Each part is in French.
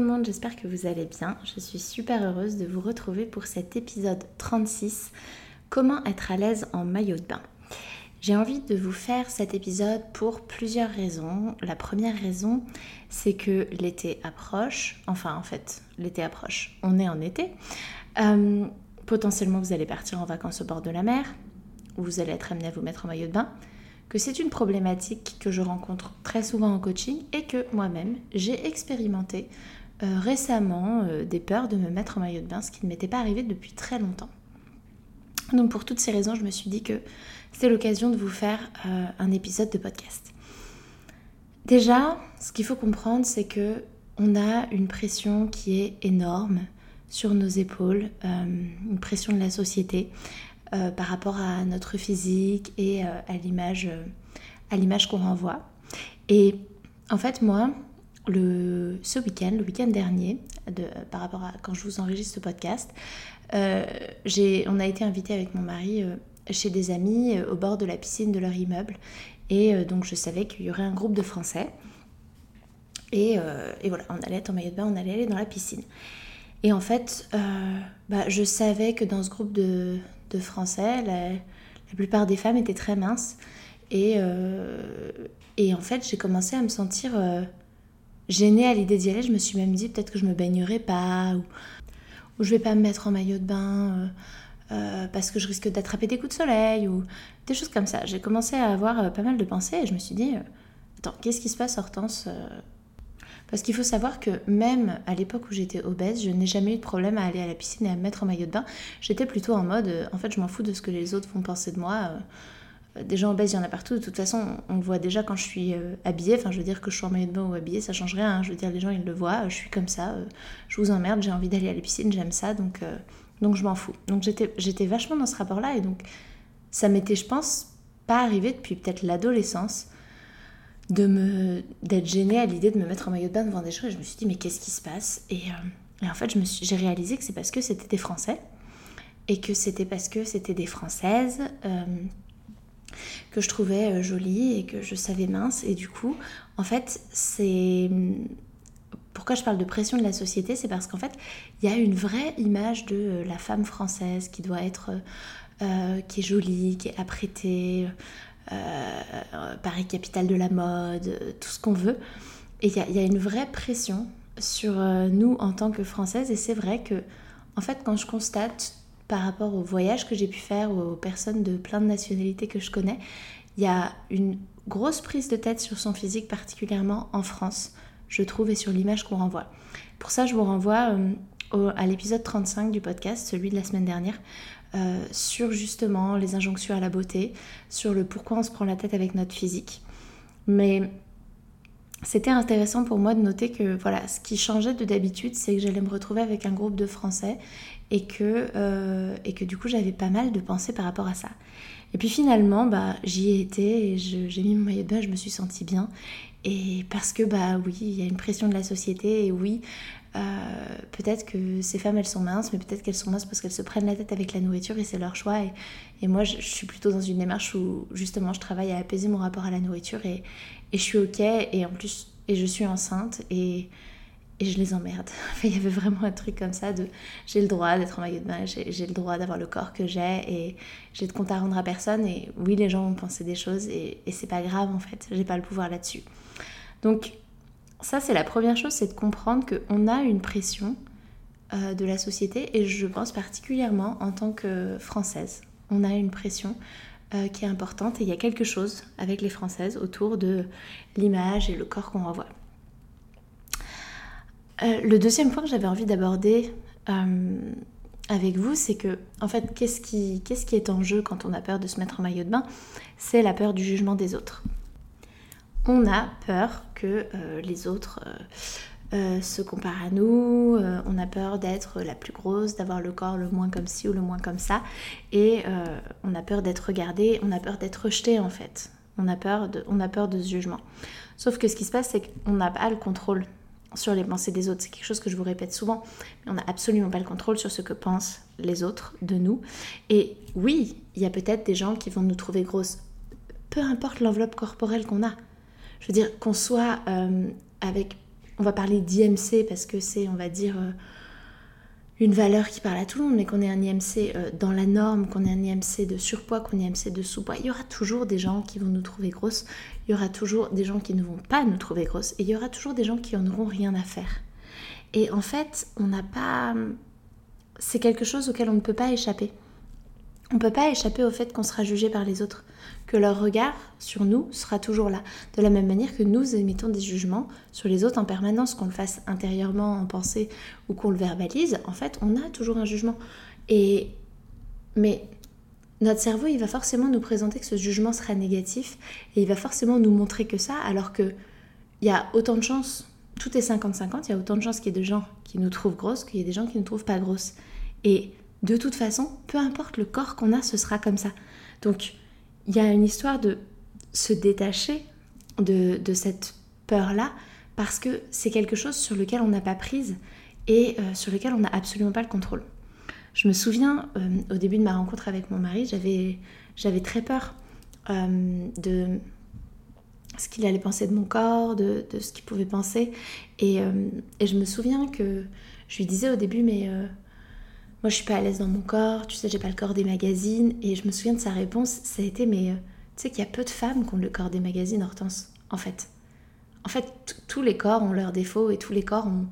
Le monde, j'espère que vous allez bien. Je suis super heureuse de vous retrouver pour cet épisode 36, Comment être à l'aise en maillot de bain. J'ai envie de vous faire cet épisode pour plusieurs raisons. La première raison, c'est que l'été approche. Enfin, en fait, l'été approche. On est en été. Euh, potentiellement, vous allez partir en vacances au bord de la mer, ou vous allez être amené à vous mettre en maillot de bain que c'est une problématique que je rencontre très souvent en coaching et que moi-même j'ai expérimenté euh, récemment euh, des peurs de me mettre en maillot de bain, ce qui ne m'était pas arrivé depuis très longtemps. Donc pour toutes ces raisons, je me suis dit que c'était l'occasion de vous faire euh, un épisode de podcast. Déjà, ce qu'il faut comprendre, c'est que on a une pression qui est énorme sur nos épaules, une pression de la société, par rapport à notre physique et à l'image qu'on renvoie. Et en fait, moi, le, ce week-end, le week-end dernier, de, par rapport à quand je vous enregistre ce podcast, j'ai, on a été invité avec mon mari chez des amis au bord de la piscine de leur immeuble. Et donc je savais qu'il y aurait un groupe de Français. Et, et, voilà, on allait être en maillot de bain, on allait aller dans la piscine. Et en fait, bah, je savais que dans ce groupe de, de Français, la, plupart des femmes étaient très minces. Et, euh, et en fait, j'ai commencé à me sentir euh, gênée à l'idée d'y aller. Je me suis même dit peut-être que je me baignerai pas ou, je vais pas me mettre en maillot de bain euh, parce que je risque d'attraper des coups de soleil ou des choses comme ça. J'ai commencé à avoir pas mal de pensées et je me suis dit attends, qu'est-ce qui se passe, Hortense parce qu'il faut savoir que même à l'époque où j'étais obèse, je n'ai jamais eu de problème à aller à la piscine et à me mettre en maillot de bain. J'étais plutôt en mode, euh, en fait, je m'en fous de ce que les autres vont penser de moi. Euh, des gens obèses, il y en a partout. De toute façon, on le voit déjà quand je suis euh, habillée. Enfin, je veux dire que je suis en maillot de bain ou habillée, ça change rien. Hein. Je veux dire, les gens, ils le voient. Je suis comme ça. Je vous emmerde, j'ai envie d'aller à la piscine, j'aime ça. Donc, donc je m'en fous. Donc, j'étais vachement dans ce rapport-là. Et donc, ça m'était, je pense, pas arrivé depuis peut-être l'adolescence de me d'être gênée à l'idée de me mettre en maillot de bain devant des gens et je me suis dit mais qu'est-ce qui se passe? Et, euh, en fait j'ai réalisé que c'est parce que c'était des Français et que c'était parce que c'était des Françaises euh, que je trouvais euh, jolies et que je savais mince et du coup en fait c'est pourquoi je parle de pression de la société c'est parce qu'en fait il y a une vraie image de la femme française qui doit être qui est jolie qui est apprêtée euh, Paris capitale de la mode, tout ce qu'on veut. Et il y, a une vraie pression sur euh, nous en tant que Françaises. Et c'est vrai que, en fait, quand je constate par rapport aux voyages que j'ai pu faire, aux personnes de plein de nationalités que je connais, il y a une grosse prise de tête sur son physique, particulièrement en France, je trouve, et sur l'image qu'on renvoie. Pour ça, je vous renvoie euh, à l'épisode 35 du podcast, celui de la semaine dernière, euh, sur justement les injonctions à la beauté, sur le pourquoi on se prend la tête avec notre physique. Mais c'était intéressant pour moi de noter que voilà, ce qui changeait de d'habitude, c'est que j'allais me retrouver avec un groupe de Français et que, euh, et que du coup j'avais pas mal de pensées par rapport à ça. Et puis finalement, bah, j'y ai été et j'ai mis mon maillot de bain, je me suis sentie bien. Et parce que bah oui, il y a une pression de la société et oui, euh, peut-être que ces femmes elles sont minces, mais peut-être qu'elles sont minces parce qu'elles se prennent la tête avec la nourriture et c'est leur choix. Et, moi je, suis plutôt dans une démarche où justement je travaille à apaiser mon rapport à la nourriture et, je suis ok et en plus et je suis enceinte et, je les emmerde. il y avait vraiment un truc comme ça de j'ai le droit d'être en maillot de bain, j'ai le droit d'avoir le corps que j'ai et j'ai de compte à rendre à personne. Et oui, les gens vont penser des choses et, et c'est pas grave en fait, j'ai pas le pouvoir là-dessus. Donc ça, c'est la première chose, c'est de comprendre qu'on a une pression euh, de la société et je pense particulièrement en tant que française. On a une pression euh, qui est importante et il y a quelque chose avec les françaises autour de l'image et le corps qu'on renvoie. Euh, le deuxième point que j'avais envie d'aborder avec vous, c'est que, en fait, qu'est-ce qui, est en jeu quand on a peur de se mettre en maillot de bain? C'est la peur du jugement des autres on a peur que euh, les autres euh, euh, se comparent à nous, on a peur d'être la plus grosse, d'avoir le corps le moins comme ci ou le moins comme ça, et on a peur d'être regardé, on a peur d'être rejeté en fait. On a, peur de, on a peur de ce jugement. Sauf que ce qui se passe, c'est qu'on n'a pas le contrôle sur les pensées des autres. C'est quelque chose que je vous répète souvent. On n'a absolument pas le contrôle sur ce que pensent les autres de nous. Et oui, il y a peut-être des gens qui vont nous trouver grosses. Peu importe l'enveloppe corporelle qu'on a je veux dire, qu'on soit euh, avec, on va parler d'IMC parce que c'est, on va dire, euh, une valeur qui parle à tout le monde, mais qu'on ait un IMC euh, dans la norme, qu'on ait un IMC de surpoids, qu'on ait un IMC de sous-poids, il y aura toujours des gens qui vont nous trouver grosses, il y aura toujours des gens qui ne vont pas nous trouver grosses, et il y aura toujours des gens qui en auront rien à faire. Et en fait, on n'a pas... C'est quelque chose auquel on ne peut pas échapper. On ne peut pas échapper au fait qu'on sera jugé par les autres que leur regard sur nous sera toujours là. De la même manière que nous émettons des jugements sur les autres en permanence, qu'on le fasse intérieurement en pensée ou qu'on le verbalise, en fait, on a toujours un jugement. Et mais notre cerveau, il va forcément nous présenter que ce jugement sera négatif et il va forcément nous montrer que ça, alors que il y a autant de chances, tout est 50-50, il y a autant de chances qu'il y ait des gens qui nous trouvent grosses qu'il y ait des gens qui ne nous trouvent pas grosses. Et de toute façon, peu importe le corps qu'on a, ce sera comme ça. Donc, il y a une histoire de se détacher de, cette peur-là parce que c'est quelque chose sur lequel on n'a pas prise et euh, sur lequel on n'a absolument pas le contrôle. Je me souviens, euh, au début de ma rencontre avec mon mari, j'avais, très peur euh, de ce qu'il allait penser de mon corps, de, ce qu'il pouvait penser. Et, et, je me souviens que je lui disais au début, mais moi je suis pas à l'aise dans mon corps, tu sais, j'ai pas le corps des magazines. Et je me souviens de sa réponse, ça a été, mais euh, tu sais qu'il y a peu de femmes qui ont le corps des magazines, Hortense, en fait. En fait, tous les corps ont leurs défauts et tous les corps ont,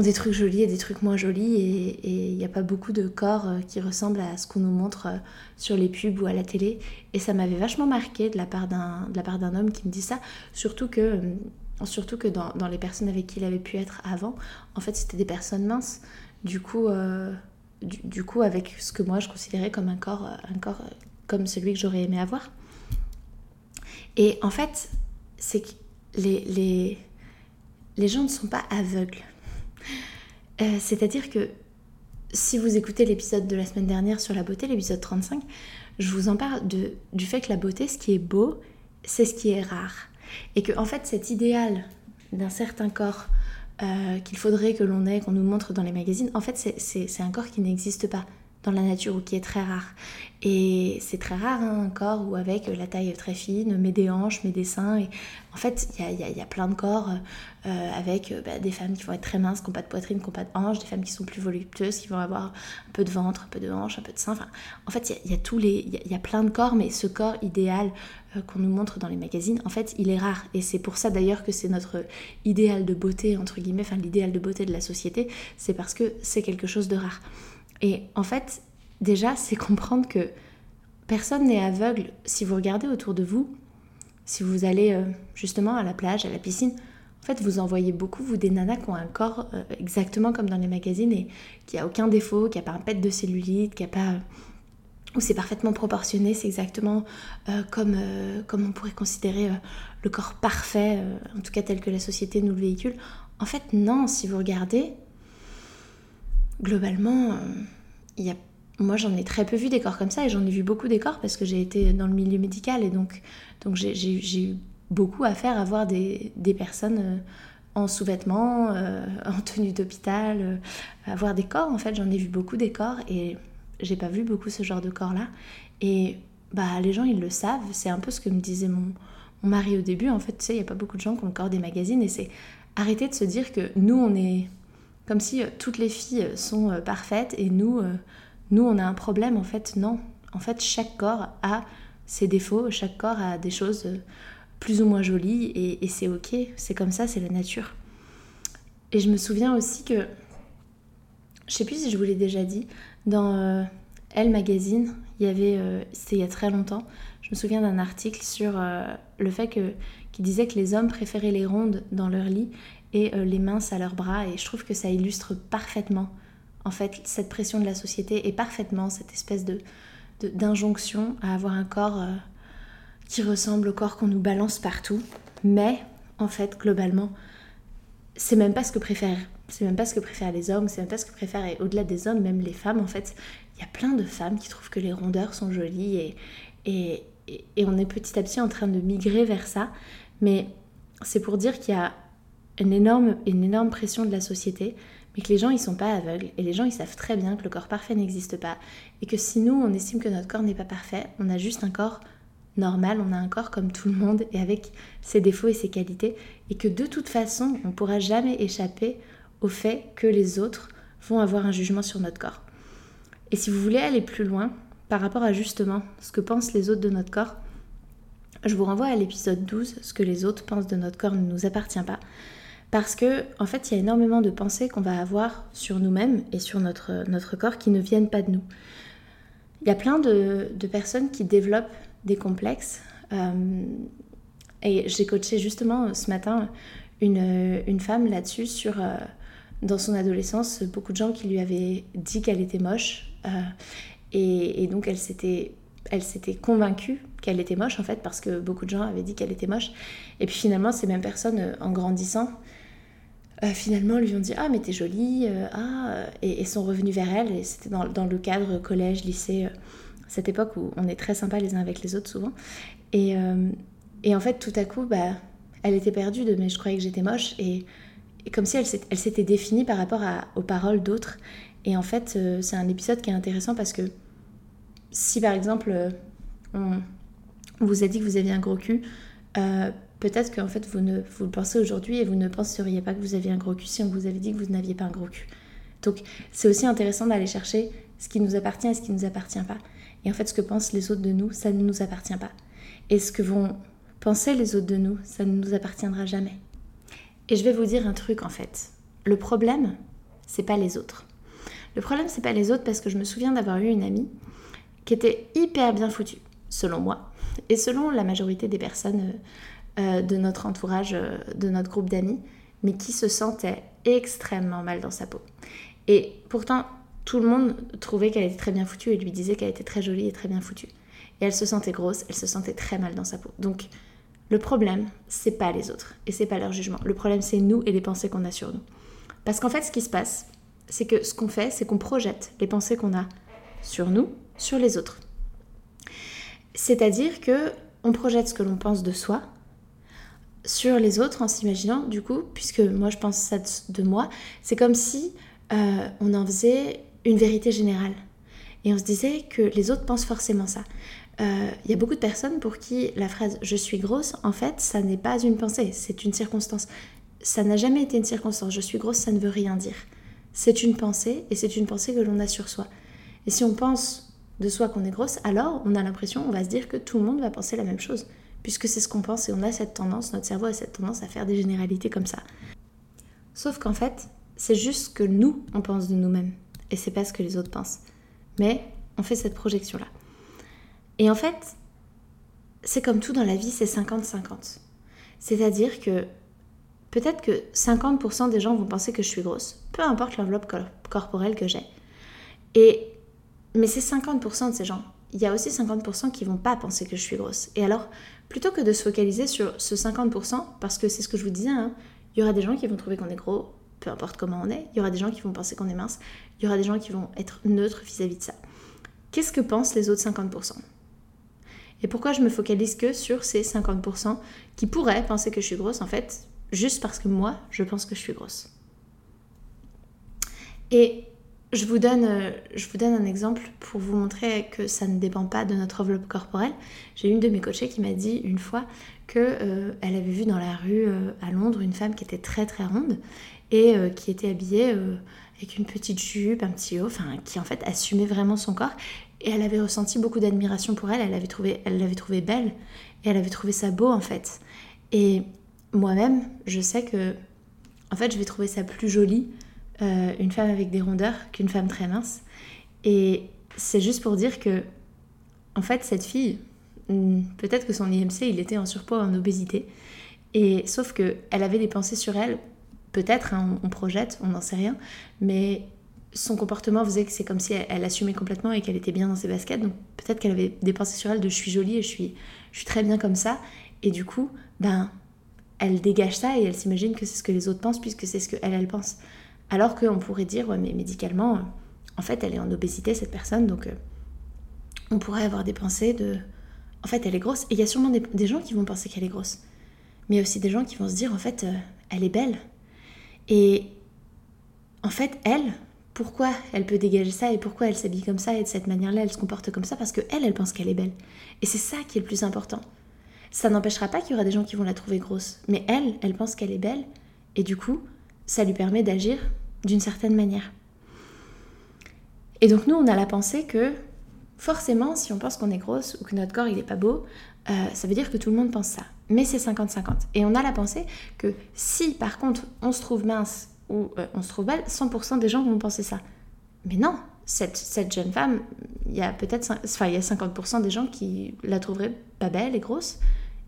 des trucs jolis et des trucs moins jolis. Et il n'y a pas beaucoup de corps euh, qui ressemblent à ce qu'on nous montre euh, sur les pubs ou à la télé. Et ça m'avait vachement marqué de la part d'un homme qui me dit ça, surtout que surtout que dans, les personnes avec qui il avait pu être avant, en fait, c'était des personnes minces. Du coup, du, coup avec ce que moi je considérais comme un corps, euh, un corps euh, comme celui que j'aurais aimé avoir. Et en fait, c'est que les, les, les, gens ne sont pas aveugles. Euh, c'est-à-dire que si vous écoutez l'épisode de la semaine dernière sur la beauté, l'épisode 35, je vous en parle de, du fait que la beauté, ce qui est beau, c'est ce qui est rare. Et que en fait cet idéal d'un certain corps euh, qu'il faudrait que l'on ait, qu'on nous montre dans les magazines, en fait, c'est un corps qui n'existe pas dans la nature ou qui est très rare. Et c'est très rare hein, un corps où avec la taille très fine, mais des hanches, mais des seins. Et en fait, il y a, plein de corps euh, avec euh, bah, des femmes qui vont être très minces, qui n'ont pas de poitrine, qui n'ont pas de hanches, des femmes qui sont plus voluptueuses, qui vont avoir un peu de ventre, un peu de hanches, un peu de seins. Enfin, en fait, il y a, tous les, il y, a plein de corps, mais ce corps idéal euh, qu'on nous montre dans les magazines, en fait, il est rare. Et c'est pour ça d'ailleurs que c'est notre idéal de beauté, entre guillemets, enfin l'idéal de beauté de la société, c'est parce que c'est quelque chose de rare. Et en fait, déjà, c'est comprendre que personne n'est aveugle. Si vous regardez autour de vous, si vous allez euh, justement à la plage, à la piscine, en fait, vous en voyez beaucoup, vous, des nanas qui ont un corps euh, exactement comme dans les magazines et qui a aucun défaut, qui a pas un pet de cellulite, qui a pas où c'est parfaitement proportionné, c'est exactement euh, comme, comme on pourrait considérer le corps parfait, en tout cas tel que la société nous le véhicule. En fait, non, si vous regardez, globalement, il a moi j'en ai très peu vu des corps comme ça et j'en ai vu beaucoup des corps parce que j'ai été dans le milieu médical et donc, donc j'ai eu beaucoup à faire à voir des, des personnes euh, en sous-vêtements, euh, en tenue d'hôpital, euh, à voir des corps. En fait j'en ai vu beaucoup des corps et j'ai pas vu beaucoup ce genre de corps là et bah les gens ils le savent, c'est un peu ce que me disait mon, mon mari au début. En fait tu sais il y a pas beaucoup de gens qui ont le corps des magazines et c'est arrêter de se dire que nous on est comme si toutes les filles sont parfaites et nous nous, on a un problème, en fait, non. En fait, chaque corps a ses défauts, chaque corps a des choses plus ou moins jolie et, c'est ok, c'est comme ça, c'est la nature. Et je me souviens aussi que, je sais plus si je vous l'ai déjà dit, dans euh, Elle Magazine, il y avait, euh, c'était il y a très longtemps, je me souviens d'un article sur euh, le fait que, qui disait que les hommes préféraient les rondes dans leur lit et les minces à leurs bras et je trouve que ça illustre parfaitement en fait cette pression de la société et parfaitement cette espèce de d'injonction à avoir un corps qui ressemble au corps qu'on nous balance partout. Mais en fait, globalement, c'est même pas ce que préfèrent. C'est même pas ce que préfèrent les hommes, c'est même pas ce que préfèrent, et au-delà des hommes, même les femmes, en fait, il y a plein de femmes qui trouvent que les rondeurs sont jolies et, et, et on est petit à petit en train de migrer vers ça. Mais c'est pour dire qu'il y a une énorme, pression de la société, mais que les gens ils sont pas aveugles et les gens ils savent très bien que le corps parfait n'existe pas et que si nous on estime que notre corps n'est pas parfait, on a juste un corps normal, on a un corps comme tout le monde et avec ses défauts et ses qualités, et que de toute façon, on pourra jamais échapper au fait que les autres vont avoir un jugement sur notre corps. Et si vous voulez aller plus loin par rapport à justement ce que pensent les autres de notre corps, je vous renvoie à l'épisode 12, ce que les autres pensent de notre corps ne nous appartient pas. Parce que, en fait, il y a énormément de pensées qu'on va avoir sur nous-mêmes et sur notre, notre corps qui ne viennent pas de nous. Il y a plein de, de personnes qui développent des complexes. Euh, et j'ai coaché justement ce matin une, une femme là-dessus sur, euh, dans son adolescence, beaucoup de gens qui lui avaient dit qu'elle était moche. Euh, et, et, donc elle s'était, elle s'était convaincue qu'elle était moche en fait parce que beaucoup de gens avaient dit qu'elle était moche. Et puis finalement ces mêmes personnes en grandissant finalement lui ont dit ah mais t'es jolie ah et, sont revenus vers elle et c'était dans, le cadre collège lycée cette époque où on est très sympa les uns avec les autres souvent. Et, euh, et en fait, tout à coup, bah, elle était perdue de mais je croyais que j'étais moche et, comme si elle, elle s'était définie par rapport aux paroles d'autres. Et en fait, euh, c'est un épisode qui est intéressant parce que si par exemple euh, vous a dit que vous aviez un gros cul, peut-être qu'en fait vous, ne, vous le pensez aujourd'hui et vous ne penseriez pas que vous aviez un gros cul si on vous avait dit que vous n'aviez pas un gros cul. Donc c'est aussi intéressant d'aller chercher ce qui nous appartient et ce qui ne nous appartient pas. Et en fait, ce que pensent les autres de nous, ça ne nous appartient pas. Et ce que vont penser les autres de nous, ça ne nous appartiendra jamais. Et je vais vous dire un truc en fait. Le problème, c'est pas les autres. Le problème, c'est pas les autres parce que je me souviens d'avoir eu une amie qui était hyper bien foutue, selon moi, et selon la majorité des personnes euh, euh, de notre entourage, euh, de notre groupe d'amis, mais qui se sentait extrêmement mal dans sa peau. Et pourtant, tout le monde trouvait qu'elle était très bien foutue et lui disait qu'elle était très jolie et très bien foutue. Et elle se sentait grosse, elle se sentait très mal dans sa peau. Donc le problème, c'est pas les autres et c'est pas leur jugement. Le problème, c'est nous et les pensées qu'on a sur nous. Parce qu'en fait, ce qui se passe, c'est que ce qu'on fait, c'est qu'on projette les pensées qu'on a sur nous, sur les autres. C'est-à-dire que on projette ce que l'on pense de soi sur les autres en s'imaginant, du coup, puisque moi je pense ça de moi, c'est comme si euh, on en faisait une vérité générale. Et on se disait que les autres pensent forcément ça. Il euh, y a beaucoup de personnes pour qui la phrase je suis grosse, en fait, ça n'est pas une pensée, c'est une circonstance. Ça n'a jamais été une circonstance. Je suis grosse, ça ne veut rien dire. C'est une pensée et c'est une pensée que l'on a sur soi. Et si on pense de soi qu'on est grosse, alors on a l'impression, on va se dire que tout le monde va penser la même chose, puisque c'est ce qu'on pense et on a cette tendance, notre cerveau a cette tendance à faire des généralités comme ça. Sauf qu'en fait, c'est juste ce que nous, on pense de nous-mêmes et c'est pas ce que les autres pensent. Mais on fait cette projection-là. Et en fait, c'est comme tout dans la vie, c'est 50-50. C'est-à-dire que peut-être que 50% des gens vont penser que je suis grosse, peu importe l'enveloppe corporelle que j'ai. Et mais c'est 50% de ces gens. Il y a aussi 50% qui vont pas penser que je suis grosse. Et alors, plutôt que de se focaliser sur ce 50%, parce que c'est ce que je vous disais, hein, il y aura des gens qui vont trouver qu'on est gros, peu importe comment on est. Il y aura des gens qui vont penser qu'on est mince. Il y aura des gens qui vont être neutres vis-à-vis de ça. Qu'est-ce que pensent les autres 50% Et pourquoi je me focalise que sur ces 50% qui pourraient penser que je suis grosse, en fait, juste parce que moi, je pense que je suis grosse? Et je vous donne, euh, je vous donne un exemple pour vous montrer que ça ne dépend pas de notre enveloppe corporelle. J'ai une de mes coachées qui m'a dit une fois qu'elle euh, avait vu dans la rue euh, à Londres une femme qui était très très ronde et qui était habillée avec une petite jupe, un petit haut, enfin qui en fait assumait vraiment son corps. Et elle avait ressenti beaucoup d'admiration pour elle, elle l'avait trouvé, elle l'avait trouvé belle, et elle avait trouvé ça beau en fait. Et moi-même, je sais que, en fait, je vais trouver ça plus joli, euh, une femme avec des rondeurs, qu'une femme très mince. Et c'est juste pour dire que, en fait, cette fille, hmm, peut-être que son IMC, il était en surpoids, en obésité. Et sauf que elle avait des pensées sur elle, peut-être, hein, on, projette, on n'en sait rien, mais son comportement faisait que c'est comme si elle, assumait complètement et qu'elle était bien dans ses baskets. Donc peut-être qu'elle avait des pensées sur elle de je suis jolie et je suis, je suis très bien comme ça. Et du coup, ben, elle dégage ça et elle s'imagine que c'est ce que les autres pensent puisque c'est ce qu'elle, elle pense. Alors qu'on pourrait dire, ouais, mais médicalement, en fait, elle est en obésité, cette personne, donc euh, on pourrait avoir des pensées de, en fait, elle est grosse. Et il y a sûrement des, gens qui vont penser qu'elle est grosse. Mais il y a aussi des gens qui vont se dire, en fait, euh, elle est belle. Et en fait, elle, pourquoi elle peut dégager ça et pourquoi elle s'habille comme ça et de cette manière-là, elle se comporte comme ça? Parce que elle, elle pense qu'elle est belle. Et c'est ça qui est le plus important. Ça n'empêchera pas qu'il y aura des gens qui vont la trouver grosse, mais elle, elle pense qu'elle est belle et du coup, ça lui permet d'agir d'une certaine manière. Et donc nous, on a la pensée que forcément, si on pense qu'on est grosse ou que notre corps il est pas beau, euh, ça veut dire que tout le monde pense ça. Mais c'est 50-50. Et on a la pensée que si par contre on se trouve mince où euh, on se trouve belle, 100% des gens vont penser ça. Mais non, cette, cette jeune femme, il y a peut-être enfin, y a 50% des gens qui la trouveraient pas belle et grosse,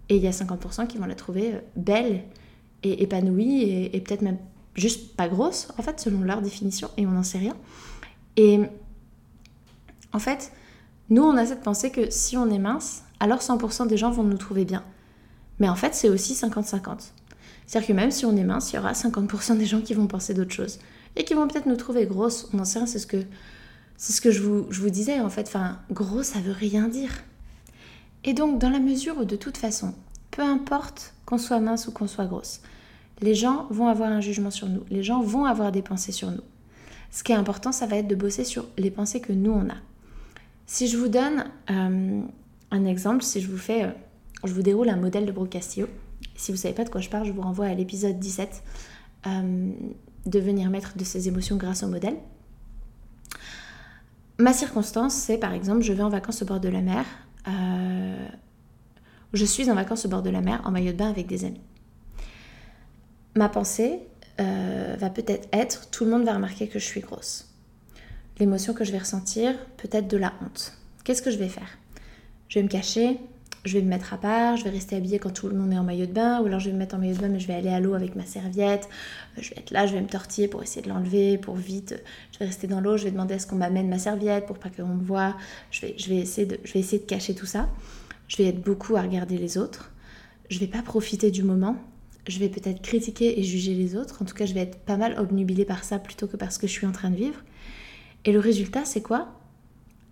et il y a 50% qui vont la trouver euh, belle et épanouie, et, et peut-être même juste pas grosse, en fait, selon leur définition, et on n'en sait rien. Et en fait, nous, on a cette pensée que si on est mince, alors 100% des gens vont nous trouver bien. Mais en fait, c'est aussi 50-50. C'est-à-dire que même si on est mince, il y aura 50% des gens qui vont penser d'autres choses. Et qui vont peut-être nous trouver grosse. On en sait rien, c'est ce que, c'est ce que je, vous, je vous disais en fait. Enfin, gros, ça veut rien dire. Et donc, dans la mesure où de toute façon, peu importe qu'on soit mince ou qu'on soit grosse, les gens vont avoir un jugement sur nous. Les gens vont avoir des pensées sur nous. Ce qui est important, ça va être de bosser sur les pensées que nous, on a. Si je vous donne euh, un exemple, si je vous fais, euh, je vous déroule un modèle de Brooke Castillo, si vous ne savez pas de quoi je parle, je vous renvoie à l'épisode 17, euh, devenir maître de ses émotions grâce au modèle. Ma circonstance, c'est par exemple, je vais en vacances au bord de la mer. Euh, je suis en vacances au bord de la mer en maillot de bain avec des amis. Ma pensée euh, va peut-être être, tout le monde va remarquer que je suis grosse. L'émotion que je vais ressentir, peut-être de la honte. Qu'est-ce que je vais faire Je vais me cacher, je vais me mettre à part, je vais rester habillée quand tout le monde est en maillot de bain, ou alors je vais me mettre en maillot de bain mais je vais aller à l'eau avec ma serviette, euh, je vais être là, je vais me tortiller pour essayer de l'enlever, pour vite, je vais rester dans l'eau, je vais demander à ce qu'on m'amène ma serviette pour pas qu'on me voit, je vais, je, vais essayer de, je vais essayer de cacher tout ça, je vais être beaucoup à regarder les autres, je vais pas profiter du moment, je vais peut-être critiquer et juger les autres, en tout cas je vais être pas mal obnubilée par ça plutôt que par ce que je suis en train de vivre, et le résultat c'est quoi?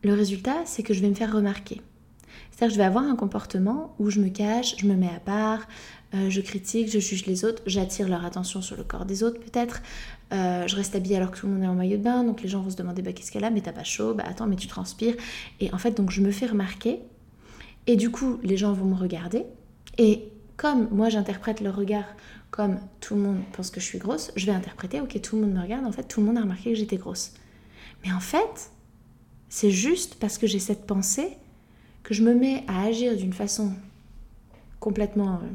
Le résultat c'est que je vais me faire remarquer. C'est-à-dire que je vais avoir un comportement où je me cache, je me mets à part, euh, je critique, je juge les autres, j'attire leur attention sur le corps des autres peut-être, euh, je reste habillée alors que tout le monde est en maillot de bain, donc les gens vont se demander bah, qu'est-ce qu'elle a, mais t'as pas chaud, bah attends, mais tu transpires. Et en fait, donc je me fais remarquer, et du coup, les gens vont me regarder, et comme moi j'interprète leur regard comme tout le monde pense que je suis grosse, je vais interpréter, ok, tout le monde me regarde, en fait, tout le monde a remarqué que j'étais grosse. Mais en fait, c'est juste parce que j'ai cette pensée que je me mets à agir d'une façon complètement euh,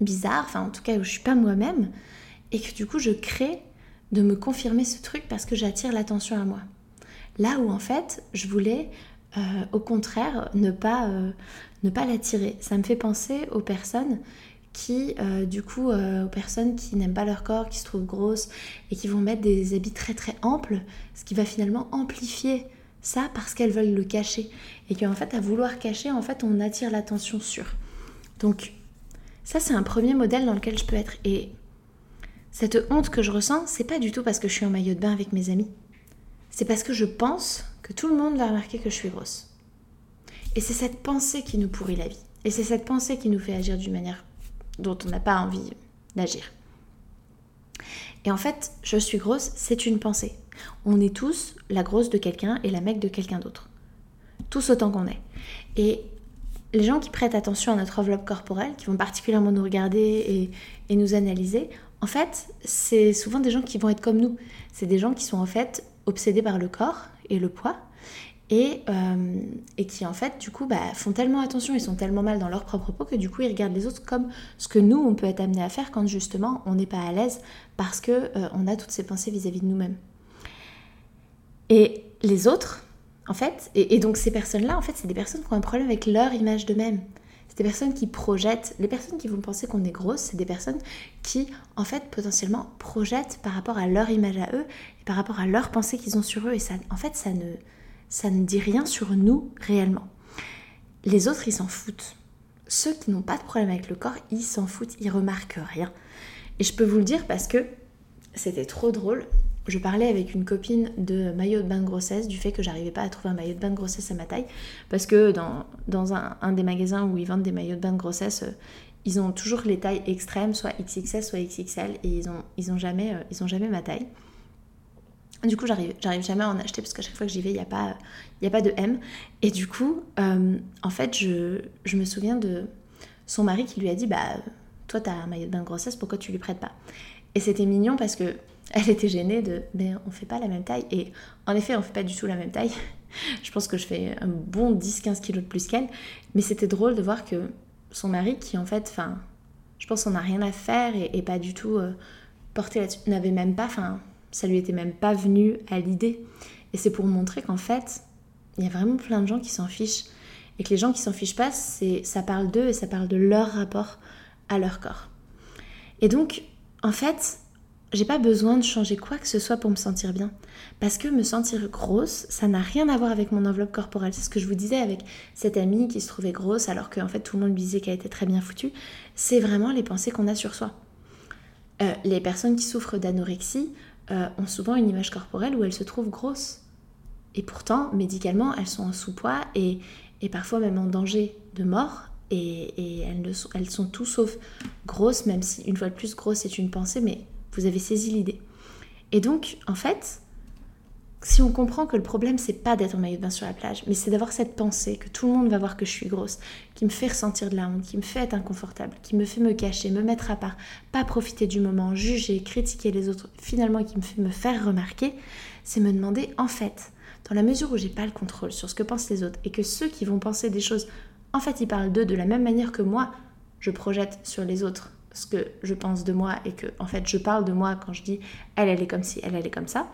bizarre, enfin en tout cas où je suis pas moi-même, et que du coup je crée de me confirmer ce truc parce que j'attire l'attention à moi. Là où en fait je voulais euh, au contraire ne pas, euh, ne pas l'attirer. Ça me fait penser aux personnes qui, du coup, aux personnes qui n'aiment pas leur corps, qui se trouvent grosses et qui vont mettre des habits très très amples, ce qui va finalement amplifier ça parce qu'elles veulent le cacher. Et qu'en fait, à vouloir cacher, en fait, on attire l'attention sur. Donc, ça, c'est un premier modèle dans lequel je peux être. Et cette honte que je ressens, c'est pas du tout parce que je suis en maillot de bain avec mes amis. C'est parce que je pense que tout le monde va remarquer que je suis grosse. Et c'est cette pensée qui nous pourrit la vie. Et c'est cette pensée qui nous fait agir d'une manière dont on n'a pas envie d'agir. Et en fait, je suis grosse, c'est une pensée. On est tous la grosse de quelqu'un et la mec de quelqu'un d'autre. Tous autant qu'on est. Et les gens qui prêtent attention à notre enveloppe corporelle, qui vont particulièrement nous regarder et, nous analyser, en fait, c'est souvent des gens qui vont être comme nous. C'est des gens qui sont en fait obsédés par le corps et le poids et, euh, et qui en fait du coup bah, font tellement attention, ils sont tellement mal dans leur propre peau que du coup ils regardent les autres comme ce que nous on peut être amené à faire quand justement on n'est pas à l'aise parce que euh, on a toutes ces pensées vis-à-vis de nous-mêmes. Et les autres, en fait, et, et donc ces personnes-là, en fait, c'est des personnes qui ont un problème avec leur image d'eux-mêmes. C'est des personnes qui projettent. Les personnes qui vont penser qu'on est grosse, c'est des personnes qui, en fait, potentiellement projettent par rapport à leur image à eux et par rapport à leurs pensées qu'ils ont sur eux. Et ça, en fait, ça ne, ça ne dit rien sur nous réellement. Les autres, ils s'en foutent. Ceux qui n'ont pas de problème avec le corps, ils s'en foutent, ils remarquent rien. Et je peux vous le dire parce que c'était trop drôle. Je parlais avec une copine de maillot de bain de grossesse, du fait que j'arrivais pas à trouver un maillot de bain de grossesse à ma taille, parce que dans, un, des magasins où ils vendent des maillots de bain de grossesse, euh, ils ont toujours les tailles extrêmes, soit XXS, soit XXL, et ils ont, ils ont, jamais, euh, ils ont jamais ma taille. Du coup, j'arrive, jamais à en acheter parce qu'à chaque fois que j'y vais, il n'y a, pas, a pas de M. Et du coup, euh, en fait, je, me souviens de son mari qui lui a dit Bah, toi, t'as un maillot de bain de grossesse, pourquoi tu lui prêtes pas? Et c'était mignon parce que elle était gênée de Mais on fait pas la même taille. Et en effet, on fait pas du tout la même taille. je pense que je fais un bon 10-15 kilos de plus qu'elle. Mais c'était drôle de voir que son mari, qui en fait, je pense qu'on n'a rien à faire et, et pas du tout euh, porté là-dessus, n'avait même pas, enfin, ça lui était même pas venu à l'idée. Et c'est pour montrer qu'en fait, il y a vraiment plein de gens qui s'en fichent. Et que les gens qui s'en fichent pas, c'est, ça parle d'eux et ça parle de leur rapport à leur corps. Et donc, en fait, j'ai pas besoin de changer quoi que ce soit pour me sentir bien. Parce que me sentir grosse, ça n'a rien à voir avec mon enveloppe corporelle. C'est ce que je vous disais avec cette amie qui se trouvait grosse alors qu'en fait tout le monde lui disait qu'elle était très bien foutue. C'est vraiment les pensées qu'on a sur soi. Euh, les personnes qui souffrent d'anorexie euh, ont souvent une image corporelle où elles se trouvent grosses. Et pourtant, médicalement, elles sont en sous-poids et, et, parfois même en danger de mort. Et, et elles, sont, elles, sont, tout sauf grosses, même si une fois de plus, grosse c'est une pensée, mais vous avez saisi l'idée. Et donc, en fait, si on comprend que le problème, c'est pas d'être en maillot de bain sur la plage, mais c'est d'avoir cette pensée que tout le monde va voir que je suis grosse, qui me fait ressentir de la honte, qui me fait être inconfortable, qui me fait me cacher, me mettre à part, pas profiter du moment, juger, critiquer les autres, finalement qui me fait me faire remarquer, c'est me demander en fait, dans la mesure où j'ai pas le contrôle sur ce que pensent les autres et que ceux qui vont penser des choses, en fait, ils parlent d'eux de la même manière que moi, je projette sur les autres ce que je pense de moi et que en fait je parle de moi quand je dis elle elle est comme ci, elle elle est comme ça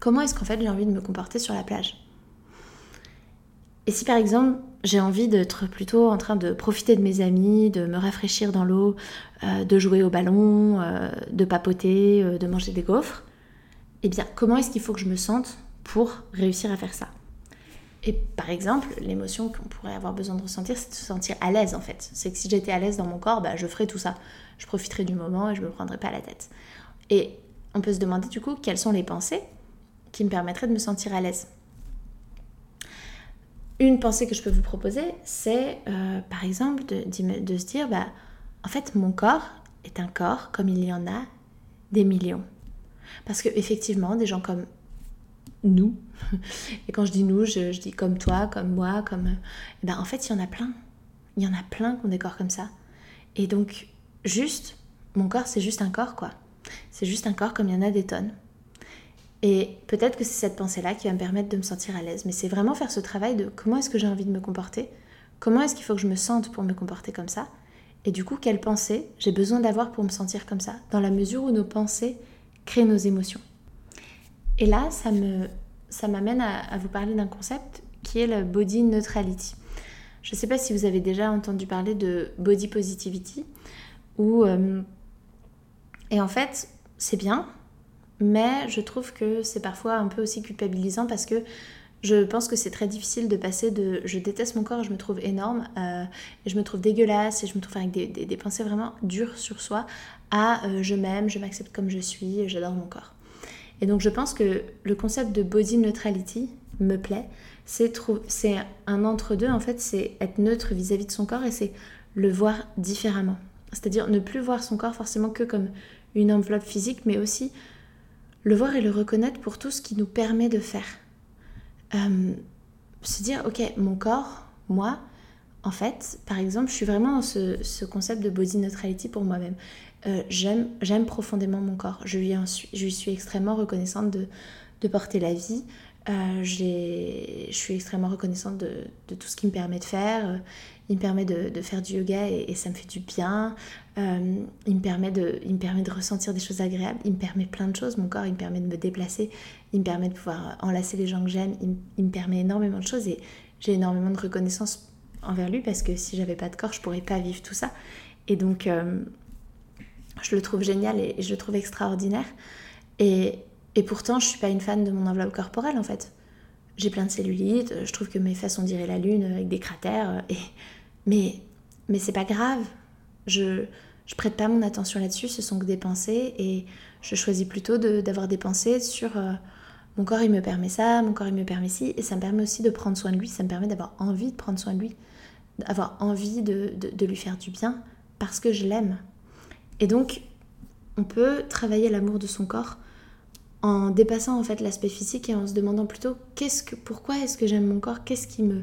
Comment est-ce qu'en fait j'ai envie de me comporter sur la plage? Et si par exemple j'ai envie d'être plutôt en train de profiter de mes amis, de me rafraîchir dans l'eau, euh, de jouer au ballon, euh, de papoter, euh, de manger des gaufres, eh bien comment est-ce qu'il faut que je me sente pour réussir à faire ça? Et par exemple, l'émotion qu'on pourrait avoir besoin de ressentir, c'est de se sentir à l'aise en fait. C'est que si j'étais à l'aise dans mon corps, bah, je ferais tout ça. Je profiterais du moment et je me prendrais pas la tête. Et on peut se demander du coup quelles sont les pensées qui me permettrait de me sentir à l'aise. Une pensée que je peux vous proposer, c'est euh, par exemple de, de, se dire, bah, en fait, mon corps est un corps comme il y en a des millions. Parce que effectivement, des gens comme nous, et quand je dis nous, je, dis comme toi, comme moi, comme... Eh ben, en fait, il y en a plein. Il y en a plein qui ont des corps comme ça. Et donc, juste, mon corps, c'est juste un corps, quoi. C'est juste un corps comme il y en a des tonnes. Et peut-être que c'est cette pensée-là qui va me permettre de me sentir à l'aise. Mais c'est vraiment faire ce travail de comment est-ce que j'ai envie de me comporter, comment est-ce qu'il faut que je me sente pour me comporter comme ça, et du coup, quelle pensée j'ai besoin d'avoir pour me sentir comme ça, dans la mesure où nos pensées créent nos émotions? Et là, ça me ça m'amène à, vous parler d'un concept qui est le body neutrality. Je ne sais pas si vous avez déjà entendu parler de body positivity, ou euh, et en fait, c'est bien, mais je trouve que c'est parfois un peu aussi culpabilisant parce que je pense que c'est très difficile de passer de je déteste mon corps, je me trouve énorme, euh, et je me trouve dégueulasse, et je me trouve avec des, pensées vraiment dures sur soi, à euh, je m'aime, je m'accepte comme je suis, j'adore mon corps. Et donc je pense que le concept de body neutrality me plaît. C'est un entre-deux, en fait, c'est être neutre vis-à-vis -vis de son corps et c'est le voir différemment. C'est-à-dire ne plus voir son corps forcément que comme une enveloppe physique, mais aussi le voir et le reconnaître pour tout ce qui nous permet de faire. Euh, se dire, ok, mon corps, moi, en fait, par exemple, je suis vraiment dans ce, concept de body neutrality pour moi-même. Euh, j'aime profondément mon corps. Je lui, suis, extrêmement reconnaissante de, de porter la vie. Euh, je suis extrêmement reconnaissante de, tout ce qu'il me permet de faire. Il me permet de, faire du yoga et, ça me fait du bien. Euh, il, me permet de, il me permet de ressentir des choses agréables. Il me permet plein de choses. Mon corps, il me permet de me déplacer. Il me permet de pouvoir enlacer les gens que j'aime. Il, me permet énormément de choses et j'ai énormément de reconnaissance envers lui parce que si j'avais pas de corps, je pourrais pas vivre tout ça. Et donc, euh, je le trouve génial et, je le trouve extraordinaire. Et, et pourtant, je suis pas une fan de mon enveloppe corporelle en fait. J'ai plein de cellulite, je trouve que mes fesses on dirait la lune avec des cratères. Et mais, mais c'est pas grave. Je, je prête pas mon attention là-dessus, ce sont que des pensées et je choisis plutôt d'avoir des pensées sur euh, mon corps il me permet ça, mon corps il me permet ci et ça me permet aussi de prendre soin de lui, ça me permet d'avoir envie de prendre soin de lui, d'avoir envie de, de, lui faire du bien parce que je l'aime. Et donc on peut travailler l'amour de son corps en dépassant en fait l'aspect physique et en se demandant plutôt qu'est-ce que pourquoi est-ce que j'aime mon corps, qu'est-ce qui me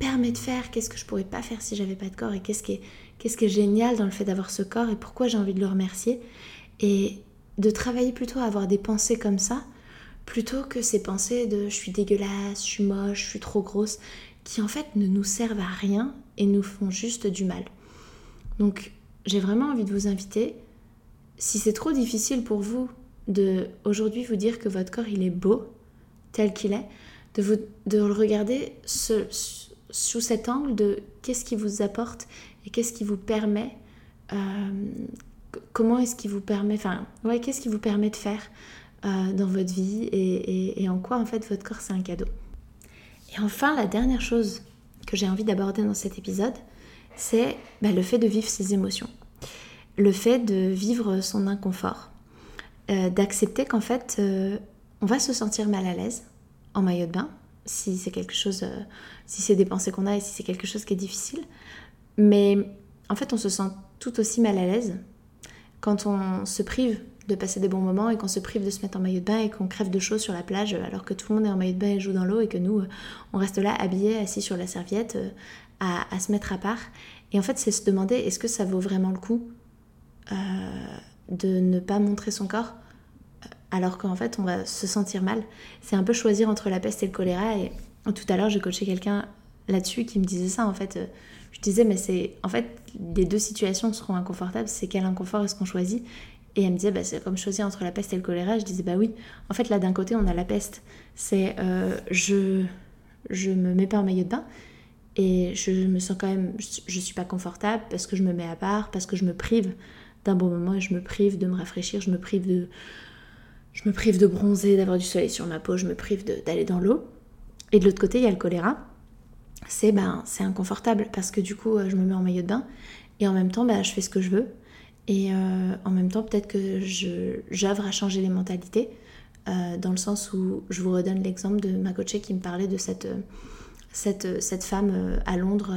permet de faire, qu'est-ce que je pourrais pas faire si j'avais pas de corps et qu'est-ce qui est, génial dans le fait d'avoir ce corps et pourquoi j'ai envie de le remercier. Et de travailler plutôt à avoir des pensées comme ça, plutôt que ces pensées de je suis dégueulasse, je suis moche, je suis trop grosse, qui en fait ne nous servent à rien et nous font juste du mal. Donc j'ai vraiment envie de vous inviter, si c'est trop difficile pour vous de aujourd'hui vous dire que votre corps il est beau tel qu'il est, de le regarder ce, sous cet angle de qu'est-ce qui vous apporte et qu'est-ce qui vous permet, euh, comment est-ce qui vous permet, enfin, ouais, qu'est-ce qui vous permet de faire euh, dans votre vie et, en quoi en fait votre corps c'est un cadeau. Et enfin, la dernière chose que j'ai envie d'aborder dans cet épisode, c'est bah, le fait de vivre ses émotions, le fait de vivre son inconfort, euh, d'accepter qu'en fait on va se sentir mal à l'aise en maillot de bain, si c'est quelque chose, si c'est des pensées qu'on a et si c'est quelque chose qui est difficile. Mais en fait, on se sent tout aussi mal à l'aise quand on se prive de passer des bons moments et qu'on se prive de se mettre en maillot de bain et qu'on crève de chaud sur la plage alors que tout le monde est en maillot de bain et joue dans l'eau et que nous, euh, on reste là habillés, assis sur la serviette, euh, à, se mettre à part. Et en fait, c'est se demander est-ce que ça vaut vraiment le coup de ne pas montrer son corps alors qu'en fait on va se sentir mal? C'est un peu choisir entre la peste et le choléra. Et tout à l'heure j'ai coaché quelqu'un là-dessus qui me disait ça en fait. Je disais mais c'est en fait les deux situations seront inconfortables. C'est quel inconfort est-ce qu'on choisit? Et elle me disait bah, c'est comme choisir entre la peste et le choléra. Je disais bah oui. En fait là d'un côté on a la peste. C'est euh, je je me mets pas en maillot de bain et je me sens quand même je, je suis pas confortable parce que je me mets à part parce que je me prive d'un bon moment et je me prive de me rafraîchir. Je me prive de je me prive de bronzer, d'avoir du soleil sur ma peau, je me prive d'aller dans l'eau. Et de l'autre côté, il y a le choléra. C'est ben, c'est inconfortable parce que du coup, euh, je me mets en maillot de bain et en même temps, ben, je fais ce que je veux. Et euh, en même temps, peut-être que j'œuvre à changer les mentalités, euh, dans le sens où je vous redonne l'exemple de ma coachée qui me parlait de cette, femme à Londres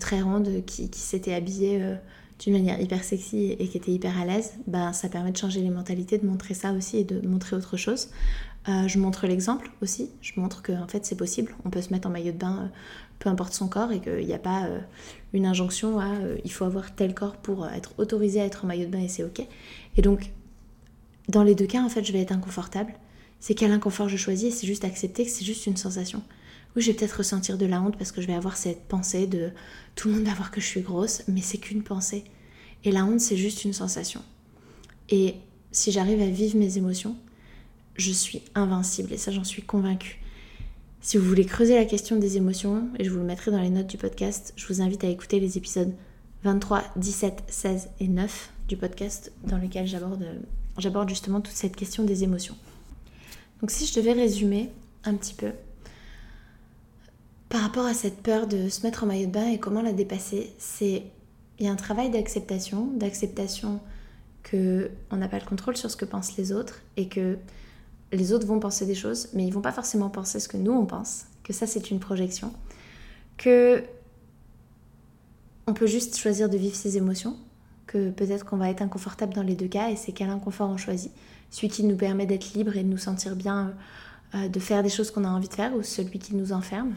très ronde qui, qui s'était habillée d'une manière hyper sexy et qui était hyper à l'aise, ben, ça permet de changer les mentalités, de montrer ça aussi et de montrer autre chose. Euh, je montre l'exemple aussi, je montre que en fait c'est possible, on peut se mettre en maillot de bain, euh, peu importe son corps, et qu'il n'y a pas euh, une injonction à il faut avoir tel corps pour être autorisé à être en maillot de bain et c'est ok. Et donc, dans les deux cas, en fait, je vais être inconfortable. C'est quel inconfort je choisis et c'est juste accepter que c'est juste une sensation. Oui, je vais peut-être ressentir de la honte parce que je vais avoir cette pensée de tout le monde va voir que je suis grosse, mais c'est qu'une pensée. Et la honte, c'est juste une sensation. Et si j'arrive à vivre mes émotions, je suis invincible et ça, j'en suis convaincue. Si vous voulez creuser la question des émotions, et je vous le mettrai dans les notes du podcast, je vous invite à écouter les épisodes 23, 17, 16 et 9 du podcast dans lequel j'aborde, justement toute cette question des émotions. Donc si je devais résumer un petit peu, par rapport à cette peur de se mettre en maillot de bain et comment la dépasser, c'est il y a un travail d'acceptation, d'acceptation que on n'a pas le contrôle sur ce que pensent les autres et que les autres vont penser des choses, mais ils vont pas forcément penser ce que nous on pense, que ça c'est une projection, que on peut juste choisir de vivre ses émotions, que peut-être qu'on va être inconfortable dans les deux cas et c'est quel inconfort on choisit, celui qui nous permet d'être libre et de nous sentir bien, euh, de faire des choses qu'on a envie de faire ou celui qui nous enferme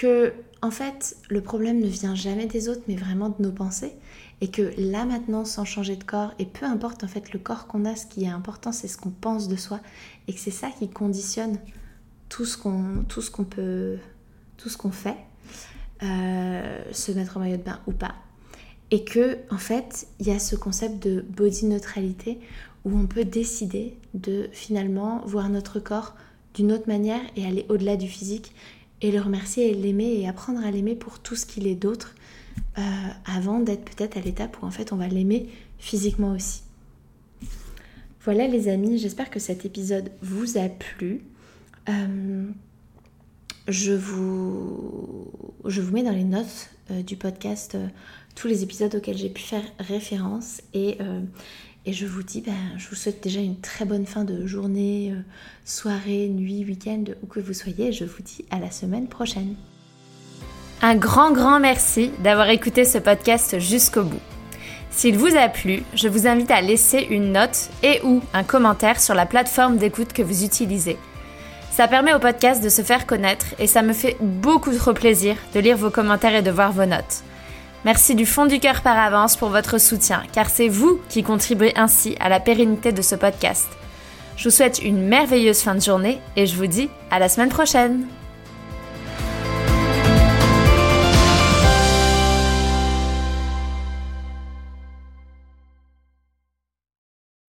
que en fait le problème ne vient jamais des autres mais vraiment de nos pensées et que là maintenant sans changer de corps et peu importe en fait le corps qu'on a ce qui est important c'est ce qu'on pense de soi et que c'est ça qui conditionne tout ce qu'on tout ce qu'on peut tout ce qu'on fait, euh, se mettre en maillot de bain ou pas. Et que en fait, il y a ce concept de body neutralité où on peut décider de finalement voir notre corps d'une autre manière et aller au-delà du physique et le remercier et l'aimer et apprendre à l'aimer pour tout ce qu'il est d'autre euh, avant d'être peut-être à l'étape où en fait on va l'aimer physiquement aussi. Voilà les amis, j'espère que cet épisode vous a plu. Euh, je, vous, je vous mets dans les notes euh, du podcast tous les épisodes auxquels j'ai pu faire référence et, et je vous dis, ben, je vous souhaite déjà une très bonne fin de journée, soirée, nuit, week-end, où que vous soyez. Je vous dis à la semaine prochaine. Un grand, grand merci d'avoir écouté ce podcast jusqu'au bout. S'il vous a plu, je vous invite à laisser une note et ou un commentaire sur la plateforme d'écoute que vous utilisez. Ça permet au podcast de se faire connaître et ça me fait beaucoup trop plaisir de lire vos commentaires et de voir vos notes. Merci du fond du cœur par avance pour votre soutien, car c'est vous qui contribuez ainsi à la pérennité de ce podcast. Je vous souhaite une merveilleuse fin de journée et je vous dis à la semaine prochaine